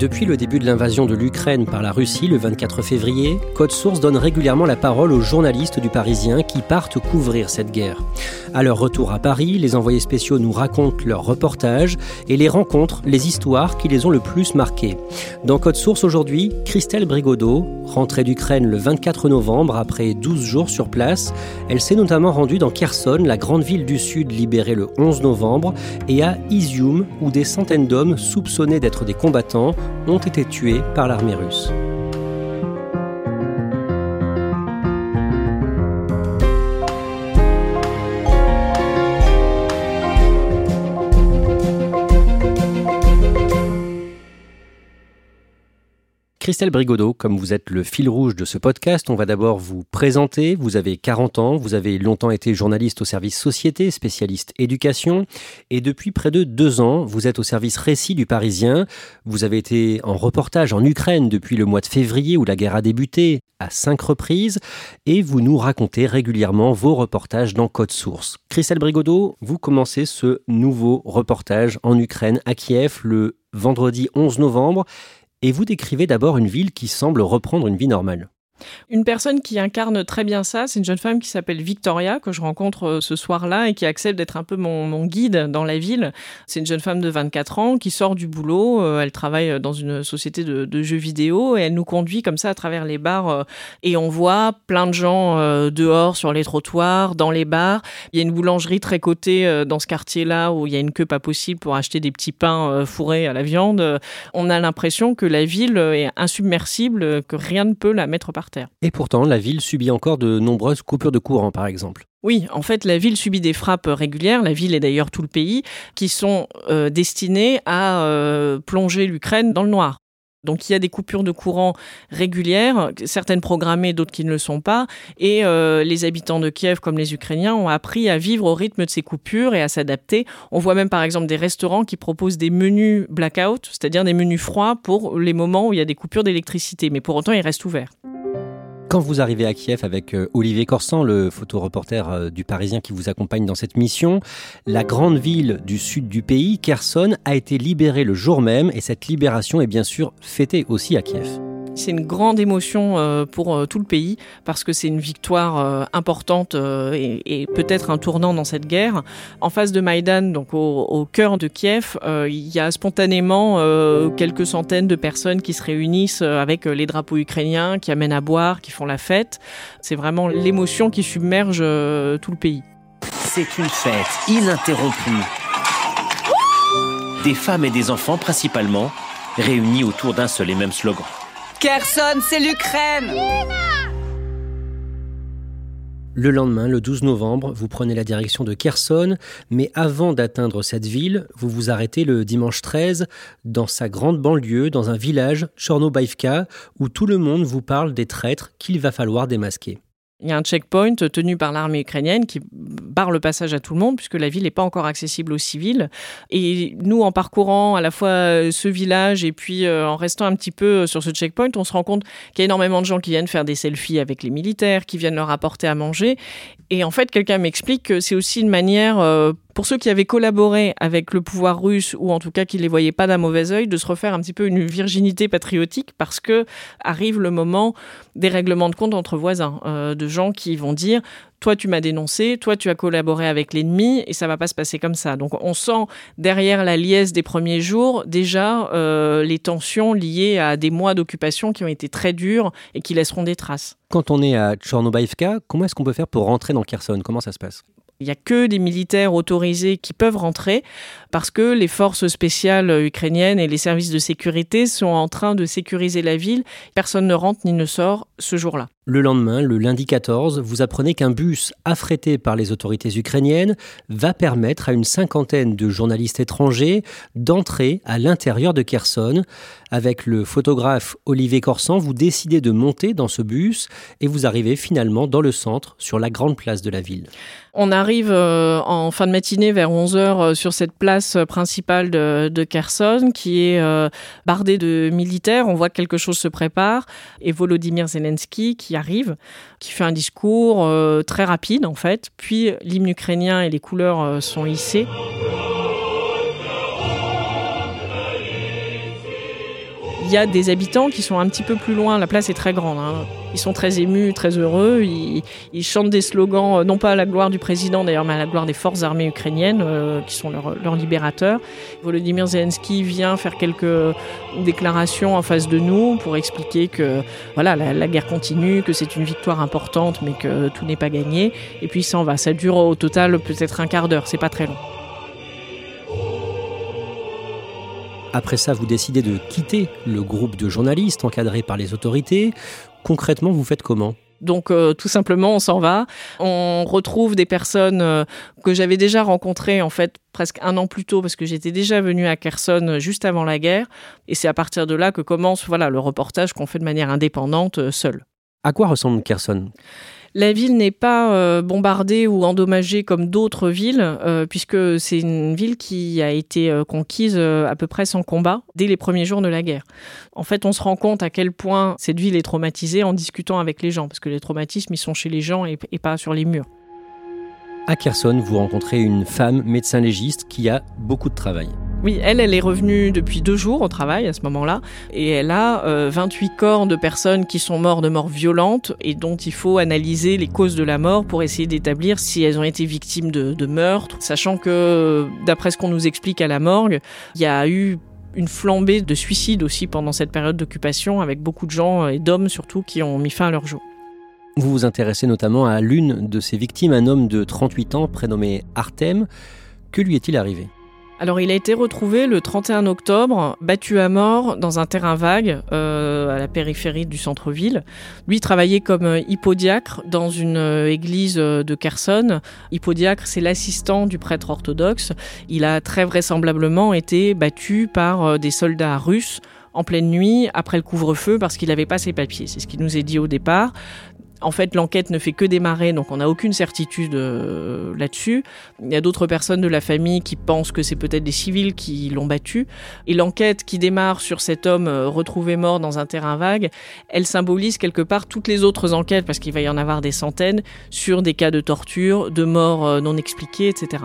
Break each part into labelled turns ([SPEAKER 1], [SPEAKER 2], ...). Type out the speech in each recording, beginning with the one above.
[SPEAKER 1] Depuis le début de l'invasion de l'Ukraine par la Russie le 24 février, Code Source donne régulièrement la parole aux journalistes du Parisien qui partent couvrir cette guerre. À leur retour à Paris, les envoyés spéciaux nous racontent leurs reportages et les rencontres, les histoires qui les ont le plus marqués. Dans Code Source aujourd'hui, Christelle Brigodeau, rentrée d'Ukraine le 24 novembre après 12 jours sur place, elle s'est notamment rendue dans Kherson, la grande ville du sud libérée le 11 novembre, et à Izium, où des centaines d'hommes soupçonnés d'être des combattants ont été tués par l'armée russe. Christelle Brigodeau, comme vous êtes le fil rouge de ce podcast, on va d'abord vous présenter. Vous avez 40 ans, vous avez longtemps été journaliste au service société, spécialiste éducation, et depuis près de deux ans, vous êtes au service récit du Parisien. Vous avez été en reportage en Ukraine depuis le mois de février où la guerre a débuté à cinq reprises, et vous nous racontez régulièrement vos reportages dans Code Source. Christelle Brigodeau, vous commencez ce nouveau reportage en Ukraine, à Kiev, le vendredi 11 novembre et vous décrivez d'abord une ville qui semble reprendre une vie normale.
[SPEAKER 2] Une personne qui incarne très bien ça, c'est une jeune femme qui s'appelle Victoria, que je rencontre euh, ce soir-là et qui accepte d'être un peu mon, guide dans la ville. C'est une jeune femme de 24 ans qui sort du boulot. Euh, elle travaille dans une société de, jeux vidéo et elle nous conduit comme ça à travers les bars. Euh, et on voit plein de gens dehors, sur les trottoirs, dans les bars. Il y a une boulangerie très cotée dans ce quartier-là où il y a une queue pas possible pour acheter des petits pains fourrés à la viande. On a l'impression que la ville est insubmersible, que rien ne peut la mettre par
[SPEAKER 1] et pourtant, la ville subit encore de nombreuses coupures de courant, par exemple.
[SPEAKER 2] Oui, en fait, la ville subit des frappes régulières, la ville et d'ailleurs tout le pays, qui sont euh, destinées à euh, plonger l'Ukraine dans le noir. Donc il y a des coupures de courant régulières, certaines programmées, d'autres qui ne le sont pas. Et euh, les habitants de Kiev, comme les Ukrainiens, ont appris à vivre au rythme de ces coupures et à s'adapter. On voit même par exemple des restaurants qui proposent des menus blackout, c'est-à-dire des menus froids pour les moments où il y a des coupures d'électricité. Mais pour autant, ils restent ouverts.
[SPEAKER 1] Quand vous arrivez à Kiev avec euh, Olivier Corsan, le photoreporter euh, du Parisien qui vous accompagne dans cette mission, la grande ville du sud du pays, Kherson, a été libérée le jour même et cette libération est bien sûr fêtée aussi à Kiev.
[SPEAKER 2] C'est une grande émotion euh, pour euh, tout le pays parce que c'est une victoire euh, importante et, peut-être un tournant dans cette guerre. En face de Maïdan, donc au, cœur de Kiev, il y a spontanément quelques centaines de personnes qui se réunissent avec les drapeaux ukrainiens, qui amènent à boire, qui font la fête. C'est vraiment l'émotion qui submerge tout le pays.
[SPEAKER 3] C'est une fête ininterrompue. Des femmes et des enfants principalement, réunis autour d'un seul et même slogan.
[SPEAKER 4] Kherson, c'est l'Ukraine
[SPEAKER 1] le lendemain, le 12 novembre, vous prenez la direction de Kherson, mais avant d'atteindre cette ville, vous vous arrêtez le dimanche 13 dans sa grande banlieue, dans un village, Chornobaïvka, où tout le monde vous parle des traîtres qu'il va falloir démasquer.
[SPEAKER 2] Il y a un checkpoint tenu par l'armée ukrainienne qui barre le passage à tout le monde puisque la ville n'est pas encore accessible aux civils. Et nous, en parcourant à la fois euh, ce village et puis euh, en restant un petit peu euh, sur ce checkpoint, on se rend compte qu'il y a énormément de gens qui viennent faire des selfies avec les militaires, qui viennent leur apporter à manger. Et en fait, quelqu'un m'explique que c'est aussi une manière pour ceux qui avaient collaboré avec le pouvoir russe ou en tout cas qui les voyaient pas d'un mauvais œil, de se refaire un petit peu une virginité patriotique parce que arrive le moment des règlements de compte entre voisins, euh, de gens qui vont dire toi tu m'as dénoncé, toi tu as collaboré avec l'ennemi et ça va pas se passer comme ça. Donc on sent derrière la liesse des premiers jours déjà euh, les tensions liées à des mois d'occupation qui ont été très durs et qui laisseront des traces.
[SPEAKER 1] Quand on est à Tchornobaïvka, comment est-ce qu'on peut faire pour rentrer dans Kherson? Comment ça se passe?
[SPEAKER 2] Il n'y a que des militaires autorisés qui peuvent rentrer parce que les forces spéciales ukrainiennes et les services de sécurité sont en train de sécuriser la ville. Personne ne rentre ni ne sort ce jour-là.
[SPEAKER 1] Le lendemain, le lundi 14, vous apprenez qu'un bus affrété par les autorités ukrainiennes va permettre à une cinquantaine de journalistes étrangers d'entrer à l'intérieur de Kherson. Avec le photographe Olivier Corsan, vous décidez de monter dans ce bus et vous arrivez finalement dans le centre, sur la grande place de la ville.
[SPEAKER 2] On arrive euh, en fin de matinée vers 11h euh, sur cette place principale de, Kherson qui est euh, bardée de militaires. On voit que quelque chose se prépare et Volodymyr Zelensky qui arrive, qui fait un discours euh, très rapide en fait, puis l'hymne ukrainien et les couleurs euh, sont hissées. Il y a des habitants qui sont un petit peu plus loin, la place est très grande. Hein. Ils sont très émus, très heureux. Ils, chantent des slogans, euh, non pas à la gloire du président d'ailleurs, mais à la gloire des forces armées ukrainiennes, euh, qui sont leurs libérateurs. Volodymyr Zelensky vient faire quelques déclarations en face de nous pour expliquer que voilà, la, la guerre continue, que c'est une victoire importante, mais que tout n'est pas gagné. Et puis il s'en va. Ça dure au total peut-être un quart d'heure, c'est pas très long.
[SPEAKER 1] Après ça, vous décidez de quitter le groupe de journalistes encadré par les autorités. Concrètement, vous faites comment?
[SPEAKER 2] Donc euh, tout simplement, on s'en va. On retrouve des personnes euh, que j'avais déjà rencontrées en fait presque un an plus tôt parce que j'étais déjà venue à Kherson euh, juste avant la guerre. Et c'est à partir de là que commence voilà le reportage qu'on fait de manière indépendante, seul.
[SPEAKER 1] À quoi ressemble Kherson?
[SPEAKER 2] La ville n'est pas euh, bombardée ou endommagée comme d'autres villes, euh, puisque c'est une ville qui a été euh, conquise à peu près sans combat dès les premiers jours de la guerre. En fait, on se rend compte à quel point cette ville est traumatisée en discutant avec les gens, parce que les traumatismes, ils sont chez les gens et pas sur les murs.
[SPEAKER 1] À Kherson, vous rencontrez une femme médecin légiste qui a beaucoup de travail.
[SPEAKER 2] Oui, elle, elle est revenue depuis deux jours au travail à ce moment-là, et elle a 28 euh, corps de personnes qui sont mortes de mort violente et dont il faut analyser les causes de la mort pour essayer d'établir si elles ont été victimes de, de meurtre, sachant que, d'après ce qu'on nous explique à la morgue, il y a eu une flambée de suicides aussi pendant cette période d'occupation, avec beaucoup de gens, et d'hommes surtout, qui ont mis fin à leur jour.
[SPEAKER 1] Vous vous intéressez notamment à l'une de ces victimes, un homme de 38 ans prénommé Artem. Que lui est-il arrivé?
[SPEAKER 2] Alors il a été retrouvé le 31 octobre, battu à mort dans un terrain vague euh, à la périphérie du centre-ville. Lui travaillait comme euh, hippodiacre dans une euh, église de Kherson. Hippodiacre, c'est l'assistant du prêtre orthodoxe. Il a très vraisemblablement été battu par des soldats russes en pleine nuit après le couvre-feu parce qu'il n'avait pas ses papiers. C'est ce qui nous est dit au départ. En fait, l'enquête ne fait que démarrer, donc on n'a aucune certitude euh, là-dessus. Il y a d'autres personnes de la famille qui pensent que c'est peut-être des civils qui l'ont battu. Et l'enquête qui démarre sur cet homme euh, retrouvé mort dans un terrain vague, elle symbolise quelque part toutes les autres enquêtes, parce qu'il va y en avoir des centaines, sur des cas de torture, de morts euh, non expliquées, etc.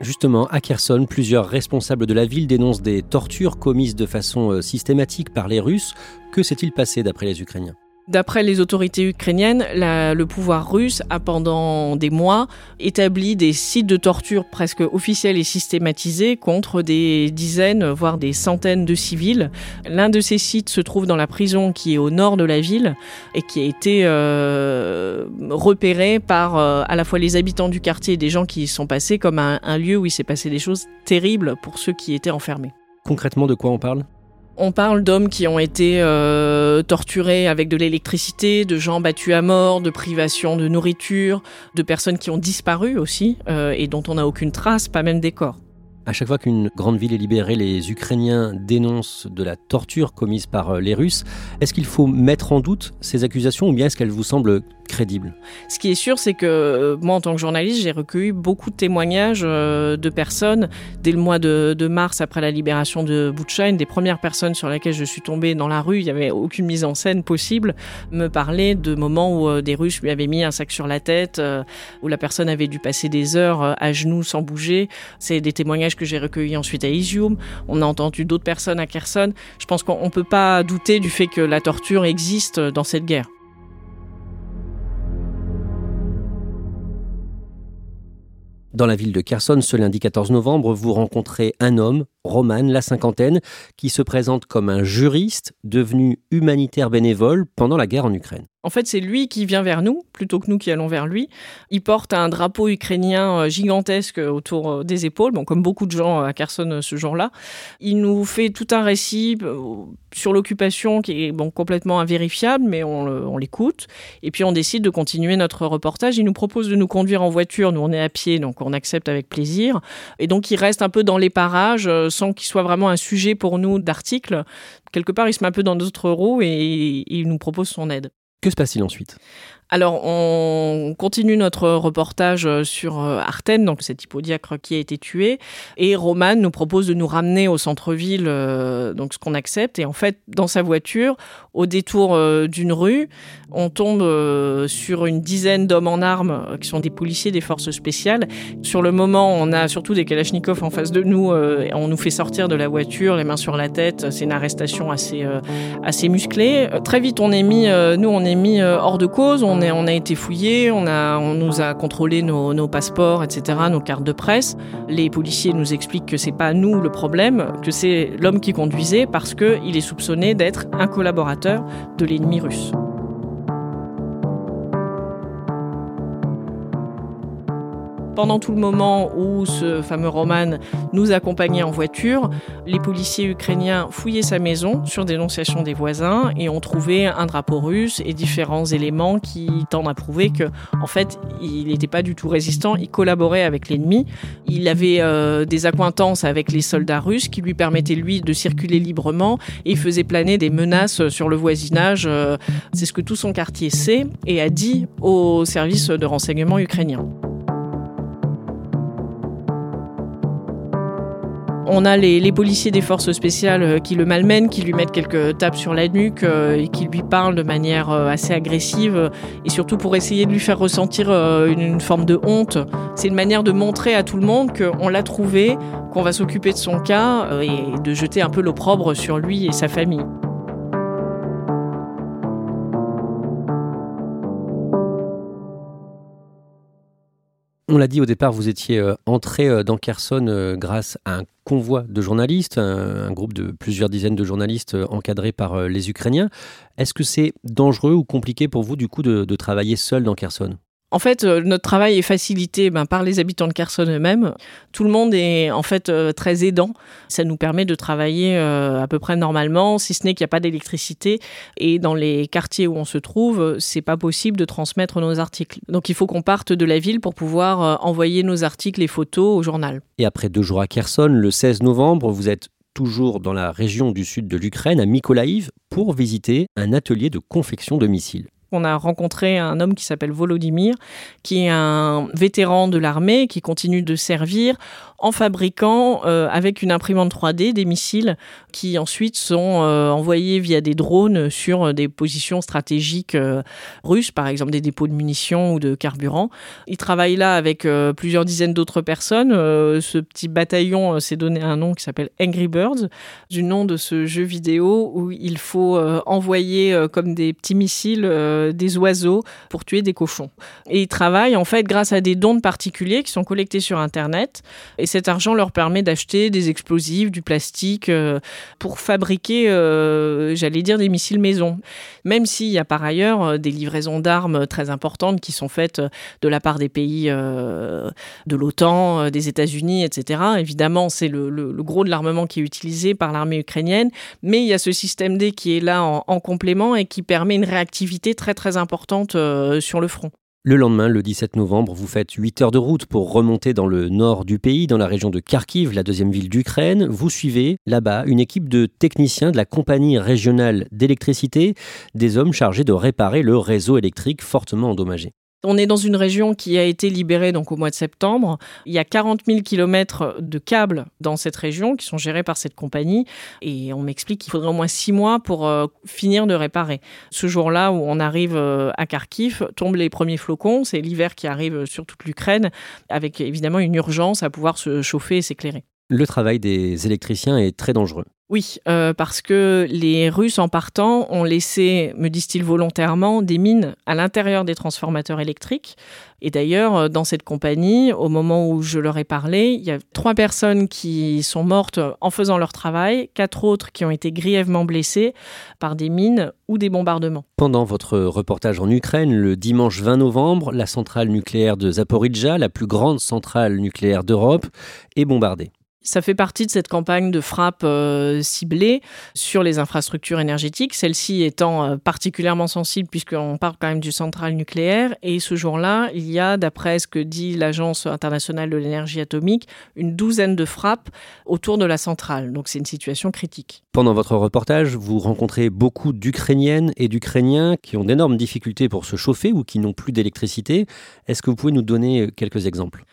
[SPEAKER 1] Justement, à Kherson, plusieurs responsables de la ville dénoncent des tortures commises de façon systématique par les Russes. Que s'est-il passé d'après les Ukrainiens?
[SPEAKER 2] D'après les autorités ukrainiennes, le pouvoir russe a pendant des mois établi des sites de torture presque officiels et systématisés contre des dizaines, voire des centaines de civils. L'un de ces sites se trouve dans la prison qui est au nord de la ville et qui a été euh, repéré par euh, à la fois les habitants du quartier et des gens qui y sont passés comme un lieu où il s'est passé des choses terribles pour ceux qui étaient enfermés.
[SPEAKER 1] Concrètement, de quoi on parle?
[SPEAKER 2] On parle d'hommes qui ont été euh, torturés avec de l'électricité, de gens battus à mort, de privation de nourriture, de personnes qui ont disparu aussi euh, et dont on n'a aucune trace, pas même des corps.
[SPEAKER 1] À chaque fois qu'une grande ville est libérée, les Ukrainiens dénoncent de la torture commise par euh, les Russes. Est-ce qu'il faut mettre en doute ces accusations ou bien est-ce qu'elles vous semblent crédibles?
[SPEAKER 2] Ce qui est sûr, c'est que euh, moi, en tant que journaliste, j'ai recueilli beaucoup de témoignages euh, de personnes dès le mois de, mars, après la libération de Butcha, une des premières personnes sur laquelle je suis tombée dans la rue, il n'y avait aucune mise en scène possible, me parlait de moments où des Russes lui avaient mis un sac sur la tête, où la personne avait dû passer des heures à genoux sans bouger. C'est des témoignages que j'ai recueilli ensuite à Izium. On a entendu d'autres personnes à Kherson. Je pense qu'on ne peut pas douter du fait que la torture existe dans cette guerre.
[SPEAKER 1] Dans la ville de Kherson, ce lundi 14 novembre, vous rencontrez un homme, Roman, la cinquantaine, qui se présente comme un juriste devenu humanitaire bénévole pendant la guerre en Ukraine.
[SPEAKER 2] En fait, c'est lui qui vient vers nous, plutôt que nous qui allons vers lui. Il porte un drapeau ukrainien euh, gigantesque autour euh, des épaules, bon, comme beaucoup de gens à Kherson euh, ce jour-là. Il nous fait tout un récit sur l'occupation qui est bon, complètement invérifiable, mais on, l'écoute. Et puis on décide de continuer notre reportage. Il nous propose de nous conduire en voiture. Nous, on est à pied, donc on accepte avec plaisir. Et donc il reste un peu dans les parages sans qu'il soit vraiment un sujet pour nous d'article. Quelque part, il se met un peu dans notre roues et il nous propose son aide.
[SPEAKER 1] Que se passe-t-il ensuite?
[SPEAKER 2] Alors, on continue notre reportage sur euh, Arten, donc cet hippodiacre qui a été tué. Et Roman nous propose de nous ramener au centre-ville, euh, donc ce qu'on accepte. Et en fait, dans sa voiture, au détour euh, d'une rue, on tombe sur une dizaine d'hommes en armes qui sont des policiers des forces spéciales. Sur le moment, on a surtout des kalachnikovs en face de nous. on nous fait sortir de la voiture, les mains sur la tête. C'est une arrestation assez, assez musclée. Très vite, on est mis, nous, on est mis hors de cause a été fouillé, on, nous a contrôlé nos, passeports, etc., nos cartes de presse. Les policiers nous expliquent que c'est pas nous le problème, que c'est l'homme qui conduisait parce qu'il est soupçonné d'être un collaborateur de l'ennemi russe. Pendant tout le moment où ce fameux Roman nous accompagnait en voiture, les policiers ukrainiens fouillaient sa maison sur dénonciation des voisins et ont trouvé un drapeau russe et différents éléments qui tendent à prouver que, en fait, il n'était pas du tout résistant, il collaborait avec l'ennemi. Il avait euh, des accointances avec les soldats russes qui lui permettaient, lui, de circuler librement et faisait planer des menaces sur le voisinage. Euh, c'est ce que tout son quartier sait et a dit au service de renseignement ukrainien. On a les, policiers des forces spéciales euh, qui le malmènent, qui lui mettent quelques tapes sur la nuque euh, et qui lui parlent de manière euh, assez agressive et surtout pour essayer de lui faire ressentir une, forme de honte. C'est une manière de montrer à tout le monde qu'on l'a trouvé, qu'on va s'occuper de son cas et de jeter un peu l'opprobre sur lui et sa famille.
[SPEAKER 1] On l'a dit au départ, vous étiez euh, entré euh, dans Kherson euh, grâce à un convoi de journalistes, un, groupe de plusieurs dizaines de journalistes encadrés par les Ukrainiens. Est-ce que c'est dangereux ou compliqué pour vous du coup de travailler seul dans Kherson?
[SPEAKER 2] En fait, euh, notre travail est facilité ben, par les habitants de Kherson eux-mêmes. Tout le monde est en fait euh, très aidant. Ça nous permet de travailler euh, à peu près normalement, si ce n'est qu'il n'y a pas d'électricité. Et dans les quartiers où on se trouve, c'est pas possible de transmettre nos articles. Donc il faut qu'on parte de la ville pour pouvoir envoyer nos articles et photos au journal.
[SPEAKER 1] Et après deux jours à Kherson, le 16 novembre, vous êtes toujours dans la région du sud de l'Ukraine, à Mykolaiv, pour visiter un atelier de confection de missiles
[SPEAKER 2] on a rencontré un homme qui s'appelle Volodymyr, qui est un vétéran de l'armée, qui continue de servir en fabriquant euh, avec une imprimante 3D des missiles qui ensuite sont euh, envoyés via des drones sur des positions stratégiques euh, russes, par exemple des dépôts de munitions ou de carburant. Il travaille là avec plusieurs dizaines d'autres personnes. ce petit bataillon s'est donné un nom qui s'appelle Angry Birds, du nom de ce jeu vidéo où il faut envoyer comme des petits missiles des oiseaux pour tuer des cochons. Et ils travaillent en fait grâce à des dons particuliers qui sont collectés sur Internet. Et cet argent leur permet d'acheter des explosifs, du plastique, euh, pour fabriquer, euh, j'allais dire, des missiles maison. Même s'il y a par ailleurs euh, des livraisons d'armes très importantes qui sont faites de la part des pays de l'OTAN, des États-Unis, etc. Évidemment, c'est le, gros de l'armement qui est utilisé par l'armée ukrainienne, mais il y a ce système D qui est là en, en complément et qui permet une réactivité très très importante sur le front.
[SPEAKER 1] Le lendemain, le 17 novembre, vous faites 8 heures de route pour remonter dans le nord du pays, dans la région de Kharkiv, la deuxième ville d'Ukraine. Vous suivez là-bas une équipe de techniciens de la compagnie régionale d'électricité, des hommes chargés de réparer le réseau électrique fortement endommagé.
[SPEAKER 2] On est dans une région qui a été libérée donc au mois de septembre. Il y a 40 000 kilomètres de câbles dans cette région qui sont gérés par cette compagnie. Et on m'explique qu'il faudrait au moins six mois pour euh, finir de réparer. Ce jour-là où on arrive euh, à Kharkiv, tombent les premiers flocons. C'est l'hiver qui arrive sur toute l'Ukraine, avec évidemment une urgence à pouvoir se chauffer et s'éclairer.
[SPEAKER 1] Le travail des électriciens est très dangereux.
[SPEAKER 2] Oui, euh, parce que les Russes, en partant, ont laissé, me disent-ils volontairement, des mines à l'intérieur des transformateurs électriques. Et d'ailleurs, euh, dans cette compagnie, au moment où je leur ai parlé, il y a trois personnes qui sont mortes en faisant leur travail, quatre autres qui ont été grièvement blessées par des mines ou des bombardements.
[SPEAKER 1] Pendant votre reportage en Ukraine, le dimanche 20 novembre, la centrale nucléaire de Zaporizhzhia, la plus grande centrale nucléaire d'Europe, est bombardée.
[SPEAKER 2] Ça fait partie de cette campagne de frappe euh, ciblée sur les infrastructures énergétiques, celle-ci étant euh, particulièrement sensible puisqu'on parle quand même du central nucléaire. Et ce jour-là, il y a, d'après ce que dit l'Agence internationale de l'énergie atomique, une douzaine de frappes autour de la centrale. Donc c'est une situation critique.
[SPEAKER 1] Pendant votre reportage, vous rencontrez beaucoup d'Ukrainiennes et d'Ukrainiens qui ont d'énormes difficultés pour se chauffer ou qui n'ont plus d'électricité. Est-ce que vous pouvez nous donner quelques exemples?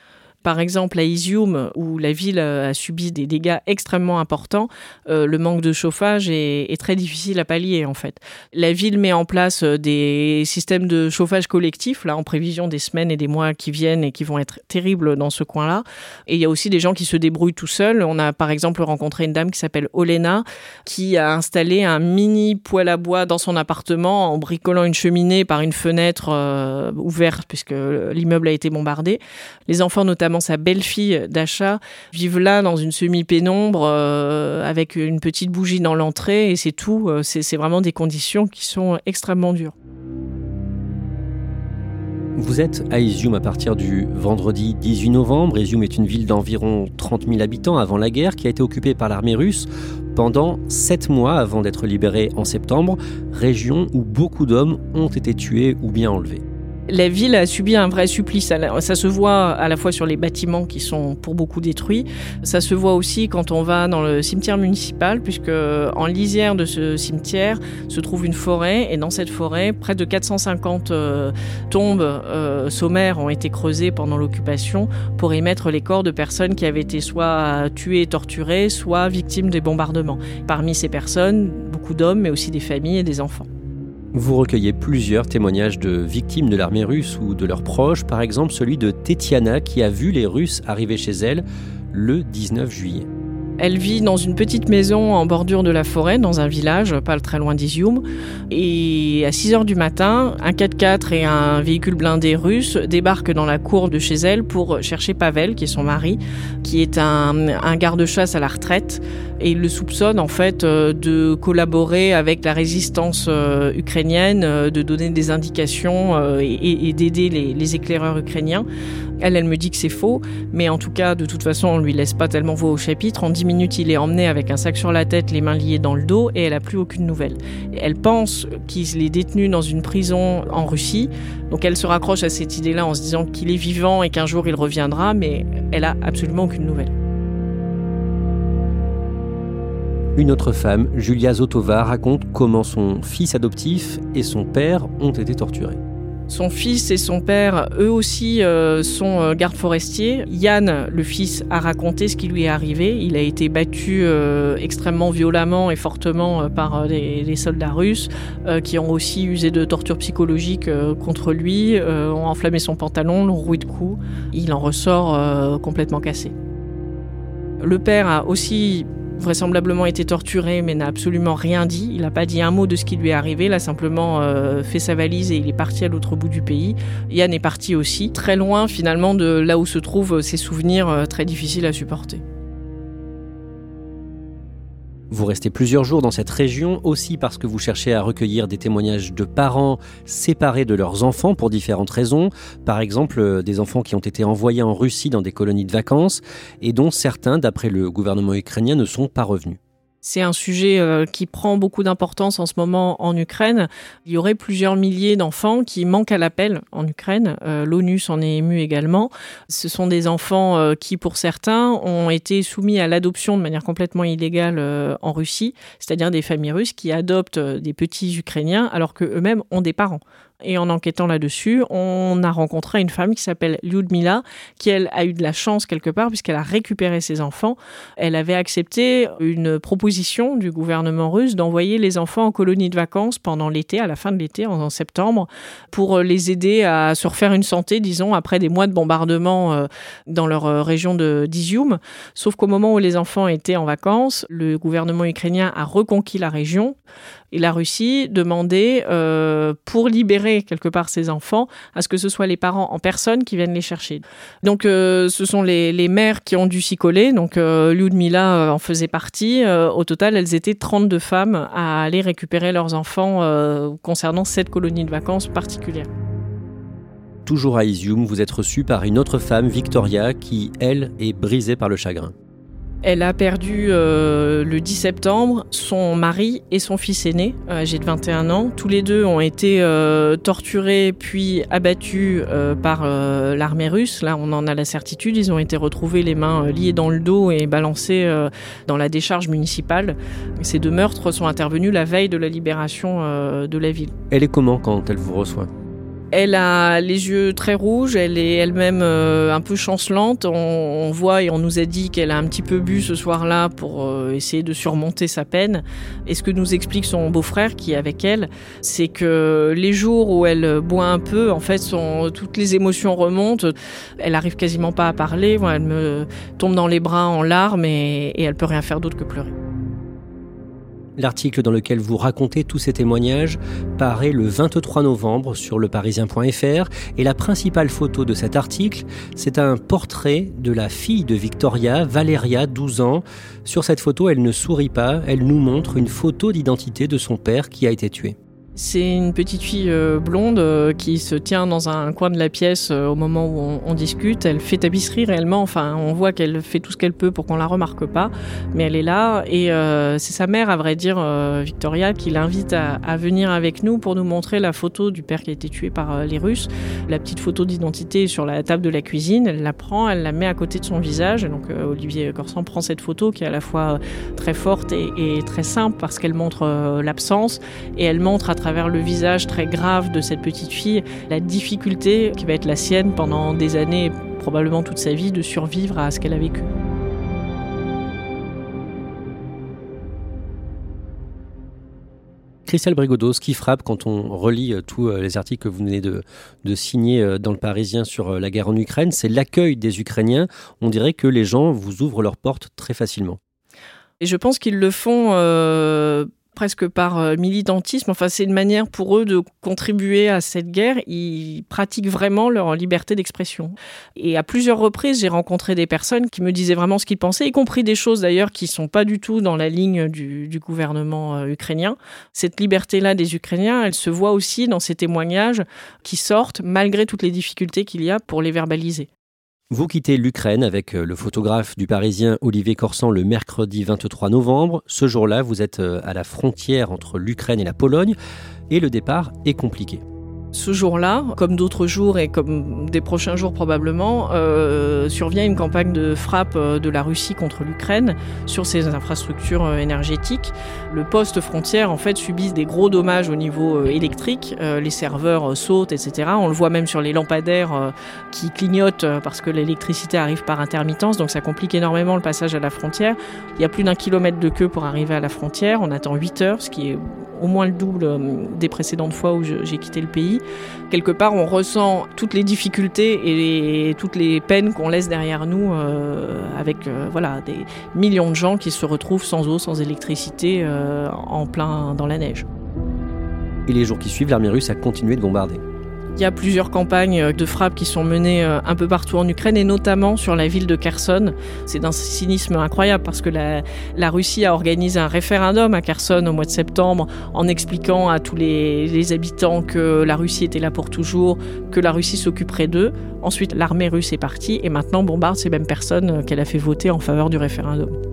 [SPEAKER 2] Par exemple, à Izium, où la ville a subi des dégâts extrêmement importants, euh, le manque de chauffage est, très difficile à pallier en fait. La ville met en place euh, des systèmes de chauffage collectif, là, en prévision des semaines et des mois qui viennent et qui vont être terribles dans ce coin-là. Et il y a aussi des gens qui se débrouillent tout seuls. On a par exemple rencontré une dame qui s'appelle Olena, qui a installé un mini poêle à bois dans son appartement en bricolant une cheminée par une fenêtre euh, ouverte puisque l'immeuble a été bombardé. Les enfants notamment sa belle-fille d'achat, vivent là dans une semi-pénombre euh, avec une petite bougie dans l'entrée et c'est tout. Euh, c'est vraiment des conditions qui sont extrêmement dures.
[SPEAKER 1] Vous êtes à Izium à partir du vendredi 18 novembre. Izium est une ville d'environ 30 000 habitants avant la guerre qui a été occupée par l'armée russe pendant 7 mois avant d'être libérée en septembre, région où beaucoup d'hommes ont été tués ou bien enlevés
[SPEAKER 2] la ville a subi un vrai supplice. Ça se voit à la fois sur les bâtiments qui sont pour beaucoup détruits. Ça se voit aussi quand on va dans le cimetière municipal, puisque en lisière de ce cimetière se trouve une forêt. Et dans cette forêt, près de 450 euh, tombes euh, sommaires ont été creusées pendant l'occupation pour y mettre les corps de personnes qui avaient été soit tuées torturées, soit victimes des bombardements. Parmi ces personnes, beaucoup d'hommes, mais aussi des familles et des enfants.
[SPEAKER 1] Vous recueillez plusieurs témoignages de victimes de l'armée russe ou de leurs proches, par exemple celui de Tetiana qui a vu les Russes arriver chez elle le 19 juillet.
[SPEAKER 2] Elle vit dans une petite maison en bordure de la forêt, dans un village, pas très loin d'Izium. Et à 6 heures du matin, un 4x4 et un véhicule blindé russe débarquent dans la cour de chez elle pour chercher Pavel, qui est son mari, qui est un, garde-chasse à la retraite. Et il le soupçonne en fait euh, de collaborer avec la résistance euh, ukrainienne, euh, de donner des indications et, d'aider les éclaireurs ukrainiens. Elle, me dit que c'est faux, mais en tout cas, de toute façon, on lui laisse pas tellement voix au chapitre. En 10 minutes, il est emmené avec un sac sur la tête, les mains liées dans le dos, et elle a plus aucune nouvelle. Elle pense qu'il est détenu dans une prison en Russie, donc elle se raccroche à cette idée-là en se disant qu'il est vivant et qu'un jour il reviendra, mais elle a absolument aucune nouvelle.
[SPEAKER 1] Une autre femme, Julia Zotova, raconte comment son fils adoptif et son père ont été torturés.
[SPEAKER 2] Son fils et son père, eux aussi, euh, sont euh, gardes forestiers. Yann, le fils, a raconté ce qui lui est arrivé. Il a été battu euh, extrêmement violemment et fortement par les, soldats russes, qui ont aussi usé de tortures psychologiques contre lui, ont enflammé son pantalon, l'ont roué de coups. Il en ressort complètement cassé. Le père a aussi vraisemblablement été torturé mais n'a absolument rien dit. Il n'a pas dit un mot de ce qui lui est arrivé, il a simplement euh, fait sa valise et il est parti à l'autre bout du pays. Yann est parti aussi, très loin finalement de là où se trouvent ses souvenirs euh, très difficiles à supporter.
[SPEAKER 1] Vous restez plusieurs jours dans cette région aussi parce que vous cherchez à recueillir des témoignages de parents séparés de leurs enfants pour différentes raisons. Par exemple, euh, des enfants qui ont été envoyés en Russie dans des colonies de vacances et dont certains, d'après le gouvernement ukrainien, ne sont pas revenus.
[SPEAKER 2] C'est un sujet euh, qui prend beaucoup d'importance en ce moment en Ukraine. Il y aurait plusieurs milliers d'enfants qui manquent à l'appel en Ukraine. Euh, L'ONU s'en est ému également. Ce sont des enfants euh, qui, pour certains, ont été soumis à l'adoption de manière complètement illégale en Russie, c'est-à-dire des familles russes qui adoptent des petits Ukrainiens alors qu'eux-mêmes ont des parents. Et en enquêtant là-dessus, on a rencontré une femme qui s'appelle Lyudmila, qui elle a eu de la chance quelque part puisqu'elle a récupéré ses enfants. Elle avait accepté une proposition du gouvernement russe d'envoyer les enfants en colonie de vacances pendant l'été, à la fin de l'été, en, septembre, pour les aider à se refaire une santé, disons, après des mois de bombardement euh, dans leur euh, région de d'Izium. Sauf qu'au moment où les enfants étaient en vacances, le gouvernement ukrainien a reconquis la région et la Russie demandait, euh, pour libérer quelque part ses enfants, à ce que ce soit les parents en personne qui viennent les chercher. Donc euh, ce sont les, mères qui ont dû s'y coller. Donc euh, euh, en faisait partie. Au total, elles étaient 32 femmes à aller récupérer leurs enfants concernant cette colonie de vacances particulière.
[SPEAKER 1] Toujours à Izium, vous êtes reçu par une autre femme, Victoria, qui, elle, est brisée par le chagrin.
[SPEAKER 2] Elle a perdu euh, le 10 septembre son mari et son fils aîné, âgé de 21 ans. Tous les deux ont été euh, torturés puis abattus euh, par euh, l'armée russe. Là, on en a la certitude. Ils ont été retrouvés les mains euh, liées dans le dos et balancés euh, dans la décharge municipale. Ces deux meurtres sont intervenus la veille de la libération de la ville.
[SPEAKER 1] Elle est comment quand elle vous reçoit?
[SPEAKER 2] Elle a les yeux très rouges, elle est elle-même euh, un peu chancelante. On, voit et on nous a dit qu'elle a un petit peu bu ce soir-là pour euh, essayer de surmonter sa peine. Et ce que nous explique son beau-frère qui est avec elle, c'est que les jours où elle boit un peu, en fait, toutes les émotions remontent. Elle arrive quasiment pas à parler. Elle me tombe dans les bras en larmes et, et elle peut rien faire d'autre que pleurer.
[SPEAKER 1] L'article dans lequel vous racontez tous ces témoignages paraît le 23 novembre sur leparisien.fr et la principale photo de cet article, c'est un portrait de la fille de Victoria, Valeria, 12 ans. Sur cette photo, elle ne sourit pas, elle nous montre une photo d'identité de son père qui a été tué.
[SPEAKER 2] C'est une petite fille euh, blonde euh, qui se tient dans un coin de la pièce euh, au moment où on, discute. Elle fait tapisserie réellement. Enfin, on voit qu'elle fait tout ce qu'elle peut pour qu'on la remarque pas, mais elle est là. Et c'est sa mère, à vrai dire, Victoria, qui l'invite à, venir avec nous pour nous montrer la photo du père qui a été tué par les Russes. La petite photo d'identité sur la table de la cuisine. Elle la prend, elle la met à côté de son visage. Donc Olivier Corsan prend cette photo qui est à la fois très forte et, et très simple parce qu'elle montre l'absence et elle montre à travers le visage très grave de cette petite fille la difficulté qui va être la sienne pendant des années, probablement toute sa vie, de survivre à ce qu'elle a vécu.
[SPEAKER 1] Christelle Brigodeau, ce qui frappe quand on relit tous les articles que vous venez de, de signer dans le Parisien sur la guerre en Ukraine, c'est l'accueil des Ukrainiens. On dirait que les gens vous ouvrent leurs portes très facilement.
[SPEAKER 2] Et je pense qu'ils le font euh, presque par euh, militantisme. Enfin, c'est une manière pour eux de contribuer à cette guerre. Ils pratiquent vraiment leur liberté d'expression. Et à plusieurs reprises, j'ai rencontré des personnes qui me disaient vraiment ce qu'ils pensaient, y compris des choses d'ailleurs qui sont pas du tout dans la ligne du, du gouvernement euh, ukrainien. Cette liberté-là des Ukrainiens, elle se voit aussi dans ces témoignages qui sortent malgré toutes les difficultés qu'il y a pour les verbaliser.
[SPEAKER 1] Vous quittez l'Ukraine avec le photographe du Parisien Olivier Corsan le mercredi 23 novembre. Ce jour-là, vous êtes à la frontière entre l'Ukraine et la Pologne et le départ est compliqué.
[SPEAKER 2] Ce jour-là, comme d'autres jours et comme des prochains jours probablement, euh, survient une campagne de frappe de la Russie contre l'Ukraine sur ses infrastructures énergétiques. Le poste frontière en fait subit des gros dommages au niveau électrique. Euh, les serveurs sautent, etc. On le voit même sur les lampadaires euh, qui clignotent parce que l'électricité arrive par intermittence, donc ça complique énormément le passage à la frontière. Il y a plus d'un kilomètre de queue pour arriver à la frontière. On attend 8 heures, ce qui est au moins le double des précédentes fois où j'ai quitté le pays. Quelque part, on ressent toutes les difficultés et toutes les peines qu'on laisse derrière nous euh, avec euh, voilà, des millions de gens qui se retrouvent sans eau, sans électricité, euh, en plein dans la neige.
[SPEAKER 1] Et les jours qui suivent, l'armée russe a continué de bombarder.
[SPEAKER 2] Il y a plusieurs campagnes de frappe qui sont menées un peu partout en Ukraine et notamment sur la ville de Kherson. C'est d'un cynisme incroyable parce que la, Russie a organisé un référendum à Kherson au mois de septembre en expliquant à tous les, les habitants que la Russie était là pour toujours, que la Russie s'occuperait d'eux. Ensuite, l'armée russe est partie et maintenant bombarde ces mêmes personnes qu'elle a fait voter en faveur du référendum.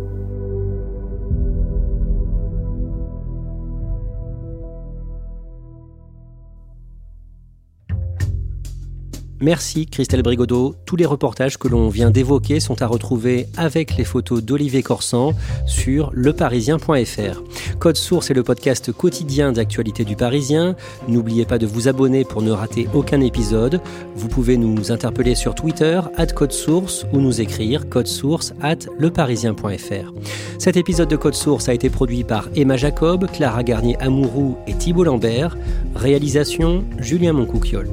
[SPEAKER 1] Merci Christelle Brigodeau. Tous les reportages que l'on vient d'évoquer sont à retrouver avec les photos d'Olivier Corsan sur leparisien.fr. Code Source est le podcast quotidien d'actualité du Parisien. N'oubliez pas de vous abonner pour ne rater aucun épisode. Vous pouvez nous interpeller sur Twitter, at Code Source, ou nous écrire code source at leparisien.fr. Cet épisode de Code Source a été produit par Emma Jacob, Clara Garnier-Amouroux et Thibault Lambert. Réalisation Julien Moncouquiole.